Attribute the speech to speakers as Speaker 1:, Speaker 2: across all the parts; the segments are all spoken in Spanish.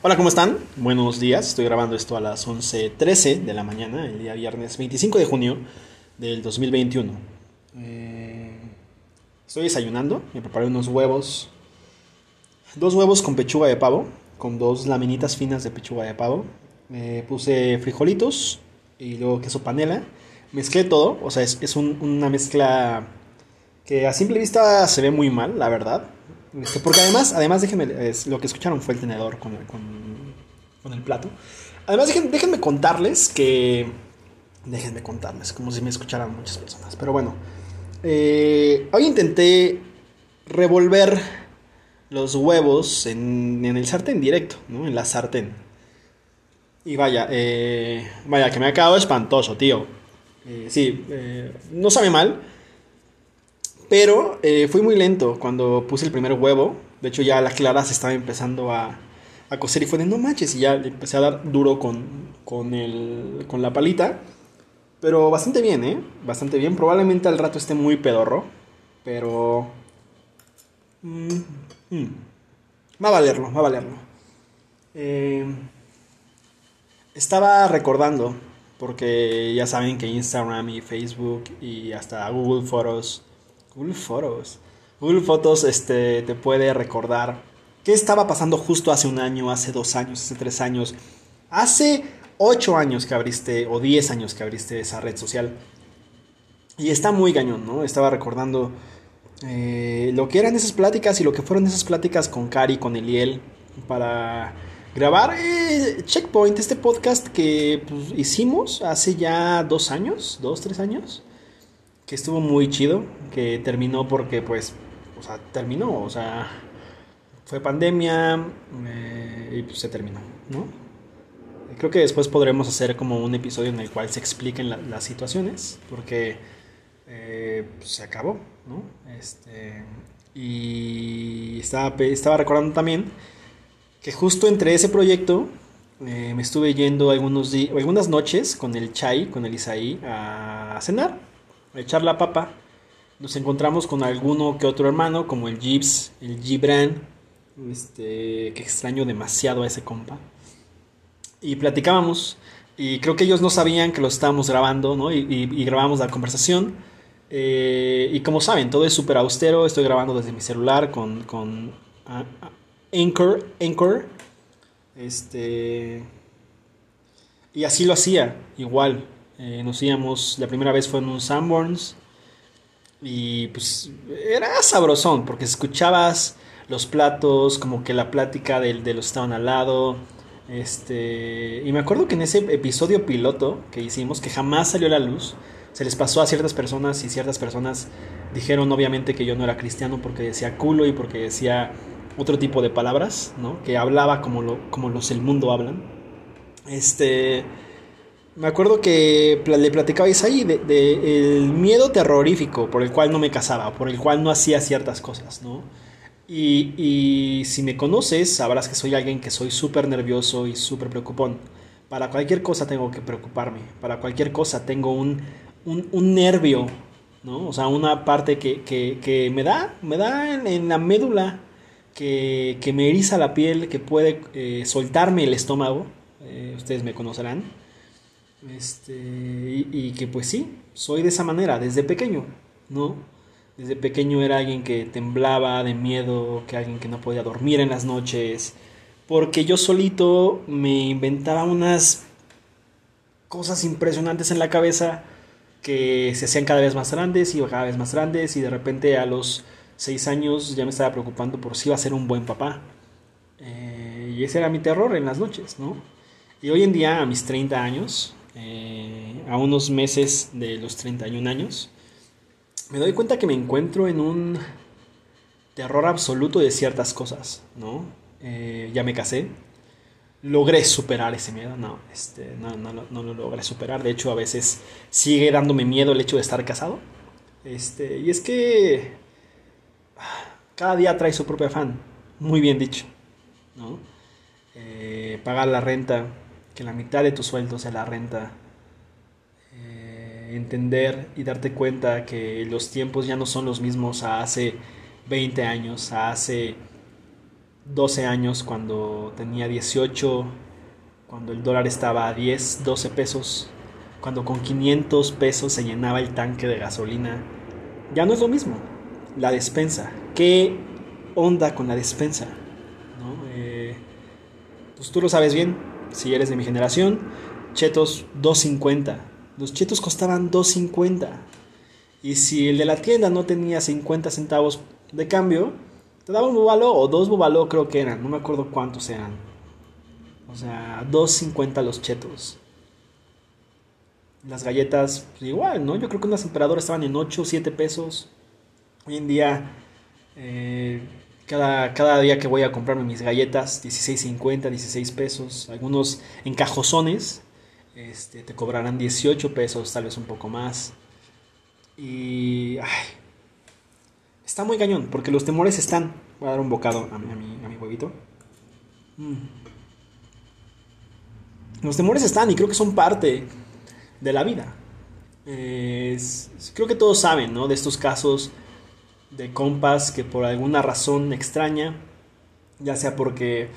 Speaker 1: Hola, ¿cómo están? Buenos días. Estoy grabando esto a las 11.13 de la mañana, el día viernes 25 de junio del 2021. Eh, estoy desayunando, me preparé unos huevos. Dos huevos con pechuga de pavo, con dos laminitas finas de pechuga de pavo. Me puse frijolitos y luego queso panela. Mezclé todo, o sea, es, una mezcla que a simple vista se ve muy mal, la verdad este, porque además, además déjenme, lo que escucharon fue el tenedor con, con, el plato. Además, déjenme contarles que... Déjenme contarles, como si me escucharan muchas personas. Pero bueno, eh, hoy intenté revolver los huevos en, el sartén directo, ¿no? En la sartén. Y vaya, eh, vaya, que me ha quedado espantoso, tío. Eh, sí, no sabe mal pero eh, fui muy lento cuando puse el primer huevo. De hecho, ya la clara se estaba empezando a, a cocer y fue de no manches. Y ya le empecé a dar duro con, con, el, con la palita. Pero bastante bien, ¿eh? Bastante bien. Probablemente al rato esté muy pedorro. Pero... Mm, mm. Va a valerlo, va a valerlo. Eh, estaba recordando, porque ya saben que Instagram y Facebook y hasta Google Fotos Google Fotos. Google Fotos este, te puede recordar qué estaba pasando justo hace un año, hace dos años, hace tres años, hace ocho años que abriste, o diez años que abriste esa red social. Y está muy cañón, ¿no? Estaba recordando eh, lo que eran esas pláticas y lo que fueron esas pláticas con Cari, con Eliel, para grabar eh, Checkpoint, este podcast que pues, hicimos hace ya dos años, dos, tres años que estuvo muy chido, que terminó porque pues, o sea, terminó, o sea, fue pandemia eh, y pues se terminó, ¿no? Creo que después podremos hacer como un episodio en el cual se expliquen las situaciones, porque eh, pues, se acabó, ¿no? Este, y estaba, estaba recordando también que justo entre ese proyecto eh, me estuve yendo algunos algunas noches con el Chai, con el Isaí, a cenar echar la papa, nos encontramos con alguno que otro hermano, como el Gibbs, el Gibran, este, que extraño demasiado a ese compa. Y platicábamos, y creo que ellos no sabían que lo estábamos grabando, ¿no? Y, grabamos la conversación. Eh, y como saben, todo es súper austero, estoy grabando desde mi celular con, con Anchor, Anchor. Este... Y así lo hacía, igual. Eh, nos íbamos, la primera vez fue en un Sanborns. Y pues era sabrosón, porque escuchabas los platos, como que la plática de, de los que estaban al lado. Este, y me acuerdo que en ese episodio piloto que hicimos, que jamás salió a la luz, se les pasó a ciertas personas y ciertas personas dijeron obviamente que yo no era cristiano porque decía culo y porque decía otro tipo de palabras, ¿no? Que hablaba como, lo, como los del mundo hablan. Este, me acuerdo que le platicabais ahí de, el miedo terrorífico por el cual no me casaba, por el cual no hacía ciertas cosas, ¿no? Y, si me conoces, sabrás que soy alguien que soy súper nervioso y súper preocupón. Para cualquier cosa tengo que preocuparme, para cualquier cosa tengo un, un, nervio, ¿no? O sea, una parte que, me da, me da en, la médula, que, me eriza la piel, que puede eh, soltarme el estómago, eh, ustedes me conocerán este, y, que pues sí, soy de esa manera, desde pequeño, ¿no? Desde pequeño era alguien que temblaba de miedo, que alguien que no podía dormir en las noches, porque yo solito me inventaba unas cosas impresionantes en la cabeza que se hacían cada vez más grandes y cada vez más grandes y de repente a los seis años ya me estaba preocupando por si iba a ser un buen papá. Eh, y ese era mi terror en las noches, ¿no? Y hoy en día, a mis 30 años, eh, a unos meses de los 31 años, me doy cuenta que me encuentro en un terror absoluto de ciertas cosas, ¿no? Eh, ya me casé, logré superar ese miedo, no, este, no, no, no, lo logré superar, de hecho a veces sigue dándome miedo el hecho de estar casado, este, y es que cada día trae su propio afán, muy bien dicho, ¿no? Eh, pagar la renta, que la mitad de tu sueldo sea la renta. Eh, entender y darte cuenta que los tiempos ya no son los mismos a hace 20 años, a hace 12 años cuando tenía 18, cuando el dólar estaba a 10, 12 pesos, cuando con 500 pesos se llenaba el tanque de gasolina. Ya no es lo mismo. La despensa. ¿Qué onda con la despensa? ¿No? Eh, pues tú lo sabes bien, si eres de mi generación, chetos 2.50. Los chetos costaban 2.50. Y si el de la tienda no tenía 50 centavos de cambio, te daba un bubalo o dos bubalo creo que eran, no me acuerdo cuántos eran. O sea, 2.50 los chetos. Las galletas, pues igual, ¿no? Yo creo que unas emperadoras estaban en 8 o 7 pesos. Hoy en día, eh, cada, cada, día que voy a comprarme mis galletas, 16.50, 16 pesos. Algunos encajozones este, te cobrarán 18 pesos, tal vez un poco más. Y... Ay, Está muy cañón, porque los temores están. Voy a dar un bocado a mi, a mi, huevito. Mm. Los temores están y creo que son parte de la vida. creo que todos saben, ¿no? De estos casos de compas que por alguna razón extraña, ya sea porque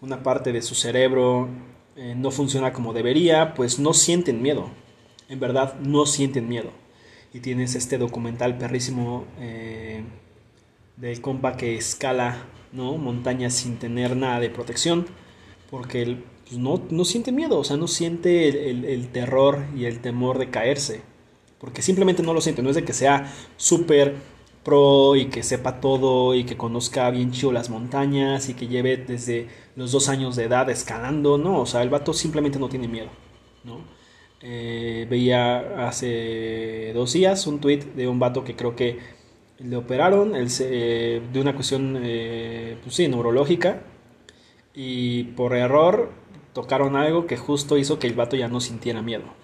Speaker 1: una parte de su cerebro eh, no funciona como debería, pues no sienten miedo. En verdad, no sienten miedo y tienes este documental perrísimo eh, del compa que escala ¿no? montañas sin tener nada de protección, porque él pues, no, no, siente miedo, o sea, no siente el, terror y el temor de caerse, porque simplemente no lo siente, no es de que sea súper pro y que sepa todo y que conozca bien chido las montañas y que lleve desde los dos años de edad escalando, no, o sea, el vato simplemente no tiene miedo, ¿no? Eh, veía hace dos días un tweet de un vato que creo que le operaron de una cuestión, eh, pues sí, neurológica y por error tocaron algo que justo hizo que el vato ya no sintiera miedo.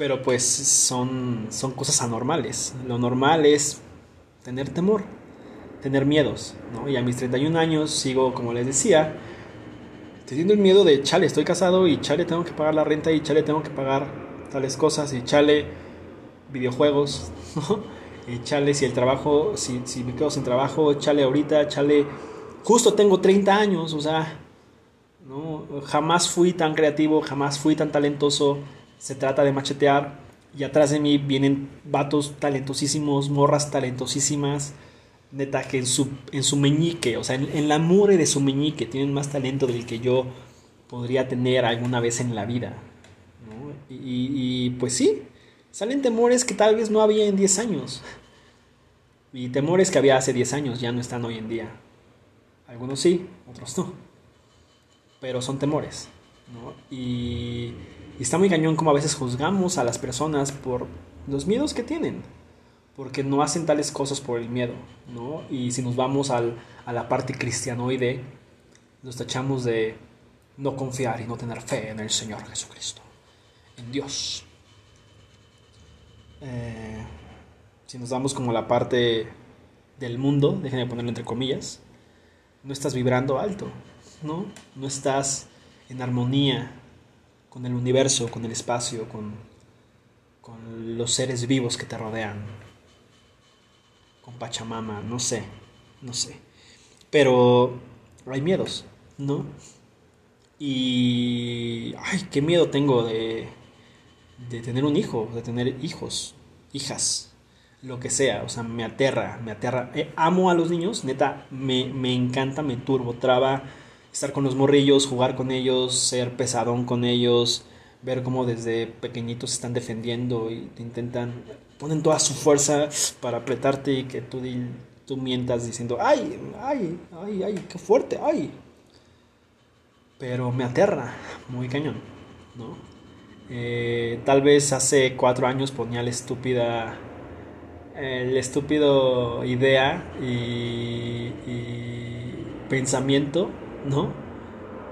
Speaker 1: Pero pues son, son cosas anormales. Lo normal es tener temor, tener miedos, ¿no? Y a mis 31 años sigo, como les decía, teniendo el miedo de, chale, estoy casado y chale, tengo que pagar la renta y chale, tengo que pagar tales cosas y chale, videojuegos, Y chale, si el trabajo, si, si me quedo sin trabajo, chale ahorita, chale, justo tengo 30 años, o sea, ¿no? jamás fui tan creativo, jamás fui tan talentoso, se trata de machetear y atrás de mí vienen vatos talentosísimos, morras talentosísimas, neta que en su, en su meñique, o sea, en, la mure de su meñique tienen más talento del que yo podría tener alguna vez en la vida. Y, y, pues sí, salen temores que tal vez no había en 10 años. Y temores que había hace 10 años ya no están hoy en día. Algunos sí, otros no. Pero son temores. ¿no? Y, y está muy cañón como a veces juzgamos a las personas por los miedos que tienen porque no hacen tales cosas por el miedo, ¿no? Y si nos vamos al, a la parte cristianoide, nos tachamos de no confiar y no tener fe en el Señor Jesucristo, en Dios. Eh, si nos vamos como la parte del mundo, déjenme ponerlo entre comillas, no estás vibrando alto, ¿no? No estás en armonía con el universo, con el espacio, con, con los seres vivos que te rodean con Pachamama, no sé, no sé. Pero hay miedos, ¿no? Y... ¡Ay, qué miedo tengo de, de tener un hijo, de tener hijos, hijas, lo que sea, o sea, me aterra, me aterra. Eh, amo a los niños, neta, me, me encanta, me turbo, traba estar con los morrillos, jugar con ellos, ser pesadón con ellos, ver cómo desde pequeñitos están defendiendo y te intentan, ponen toda su fuerza para apretarte y que tú, tú mientas diciendo, ay, ay, ay, ay, qué fuerte, ay. Pero me aterra, muy cañón, ¿no? Eh, tal vez hace cuatro años ponía la estúpida, el estúpido idea y, y pensamiento, ¿no?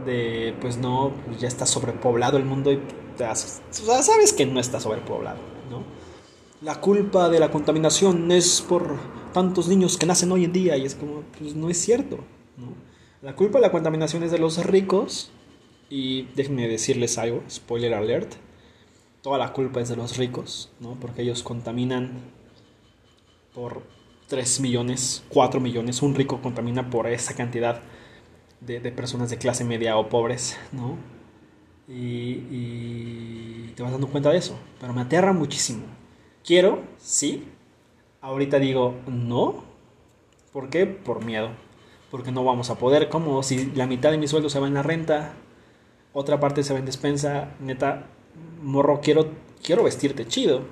Speaker 1: de pues no, ya está sobrepoblado el mundo y sabes que no está sobrepoblado, ¿no? La culpa de la contaminación es por tantos niños que nacen hoy en día y es como, pues no es cierto, ¿no? La culpa de la contaminación es de los ricos y déjenme decirles algo, spoiler alert, toda la culpa es de los ricos, ¿no? Porque ellos contaminan por 3 millones, 4 millones, un rico contamina por esa cantidad de, personas de clase media o pobres, ¿no? Y, y, te vas dando cuenta de eso, pero me aterra muchísimo. Quiero, sí, ahorita digo no, ¿por qué? Por miedo, porque no vamos a poder, como si la mitad de mi sueldo se va en la renta, otra parte se va en despensa, neta, morro, quiero, quiero vestirte chido.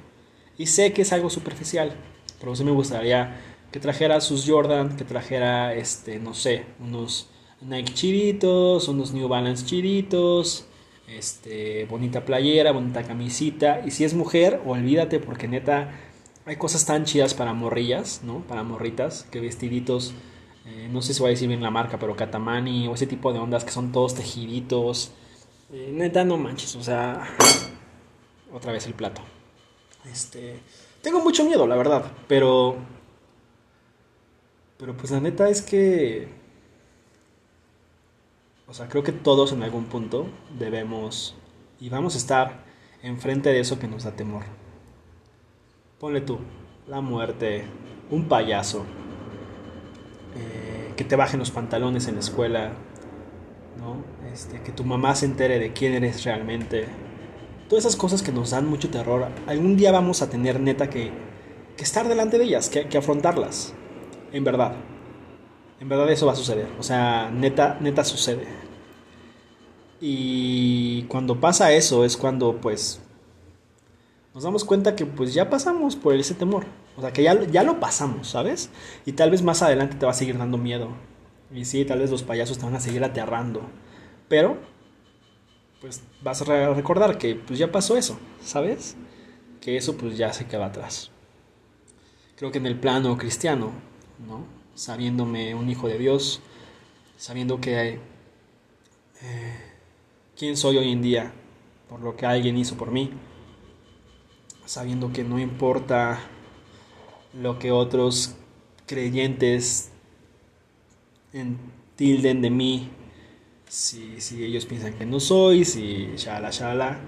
Speaker 1: Y sé que es algo superficial, pero sí me gustaría que trajera sus Jordan, que trajera, este, no sé, unos Nike chiditos, unos New Balance chiditos, este, bonita playera, bonita camisita. Y si es mujer, olvídate porque neta hay cosas tan chidas para morrillas, ¿no? Para morritas, que vestiditos, eh, no sé si voy a decir bien la marca, pero Katamani o ese tipo de ondas que son todos tejiditos. Eh, neta, no manches, o sea, otra vez el plato. Este, tengo mucho miedo, la verdad, pero pero pues la neta es que o sea, creo que todos en algún punto debemos y vamos a estar enfrente de eso que nos da temor. Ponle tú, la muerte, un payaso, eh, que te bajen los pantalones en la escuela, ¿no? Este, que tu mamá se entere de quién eres realmente, todas esas cosas que nos dan mucho terror, algún día vamos a tener neta que, que estar delante de ellas, que, que, afrontarlas. En verdad. En verdad eso va a suceder. O sea, neta, neta sucede. Y cuando pasa eso es cuando pues nos damos cuenta que pues ya pasamos por ese temor. O sea, que ya, ya lo pasamos, ¿sabes? Y tal vez más adelante te va a seguir dando miedo. Y sí, tal vez los payasos te van a seguir aterrando. Pero pues vas a recordar que pues ya pasó eso, ¿sabes? Que eso pues ya se queda atrás. Creo que en el plano cristiano, ¿no? Sabiéndome un hijo de Dios, sabiendo que eh, quién soy hoy en día por lo que alguien hizo por mí, sabiendo que no importa lo que otros creyentes tilden de mí, si, si ellos piensan que no soy, si shala shala.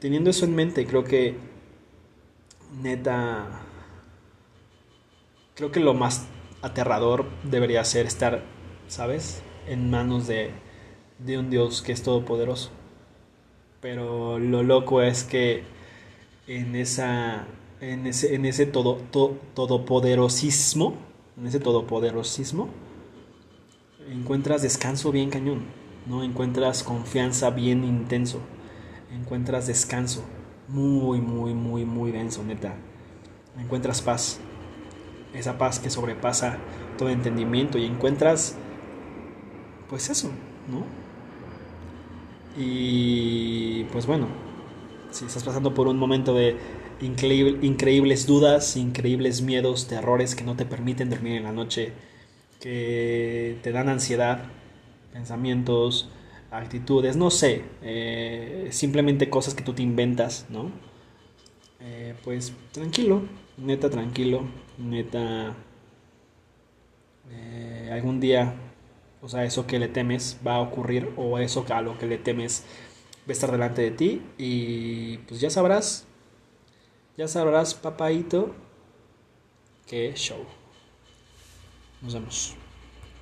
Speaker 1: Teniendo eso en mente, creo que neta, creo que lo más aterrador debería ser estar, ¿sabes? En manos de, de un Dios que es todopoderoso. Pero lo loco es que en esa en ese, en ese todo, todopoderosismo, en ese todopoderosismo, encuentras descanso bien cañón, ¿no? Encuentras confianza bien intenso, encuentras descanso muy, muy, muy, muy denso, neta. Encuentras paz, esa paz que sobrepasa todo entendimiento y encuentras, pues eso, ¿no? Y pues bueno, si estás pasando por un momento de increíbles dudas, increíbles miedos, terrores que no te permiten dormir en la noche, que te dan ansiedad, pensamientos, actitudes, no sé, eh, simplemente cosas que tú te inventas, ¿no? Eh, pues tranquilo, neta tranquilo, neta, eh, algún día, o sea, eso que le temes va a ocurrir o eso a lo que le temes va a estar delante de ti y pues ya sabrás, ya sabrás, papaito, qué show. Nos vemos.